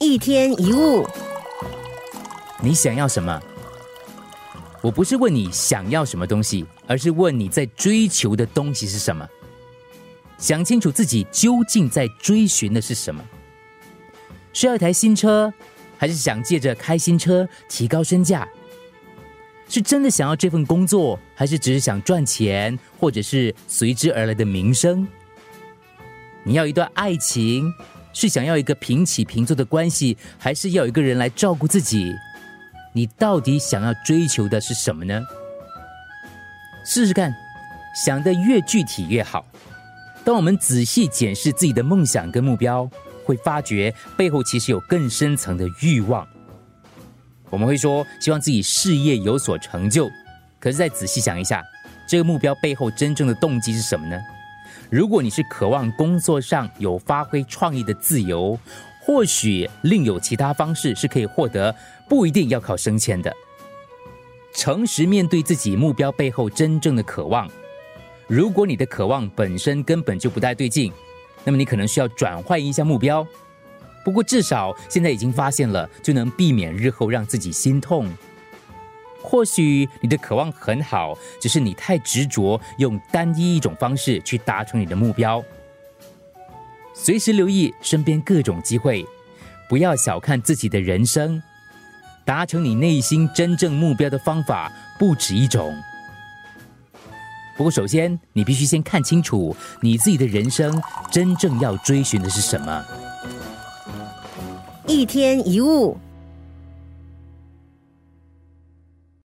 一天一物，你想要什么？我不是问你想要什么东西，而是问你在追求的东西是什么。想清楚自己究竟在追寻的是什么？是要一台新车，还是想借着开新车提高身价？是真的想要这份工作，还是只是想赚钱，或者是随之而来的名声？你要一段爱情？是想要一个平起平坐的关系，还是要一个人来照顾自己？你到底想要追求的是什么呢？试试看，想的越具体越好。当我们仔细检视自己的梦想跟目标，会发觉背后其实有更深层的欲望。我们会说希望自己事业有所成就，可是再仔细想一下，这个目标背后真正的动机是什么呢？如果你是渴望工作上有发挥创意的自由，或许另有其他方式是可以获得，不一定要靠升迁的。诚实面对自己目标背后真正的渴望。如果你的渴望本身根本就不太对劲，那么你可能需要转换一下目标。不过至少现在已经发现了，就能避免日后让自己心痛。或许你的渴望很好，只是你太执着，用单一一种方式去达成你的目标。随时留意身边各种机会，不要小看自己的人生。达成你内心真正目标的方法不止一种。不过，首先你必须先看清楚你自己的人生真正要追寻的是什么。一天一物。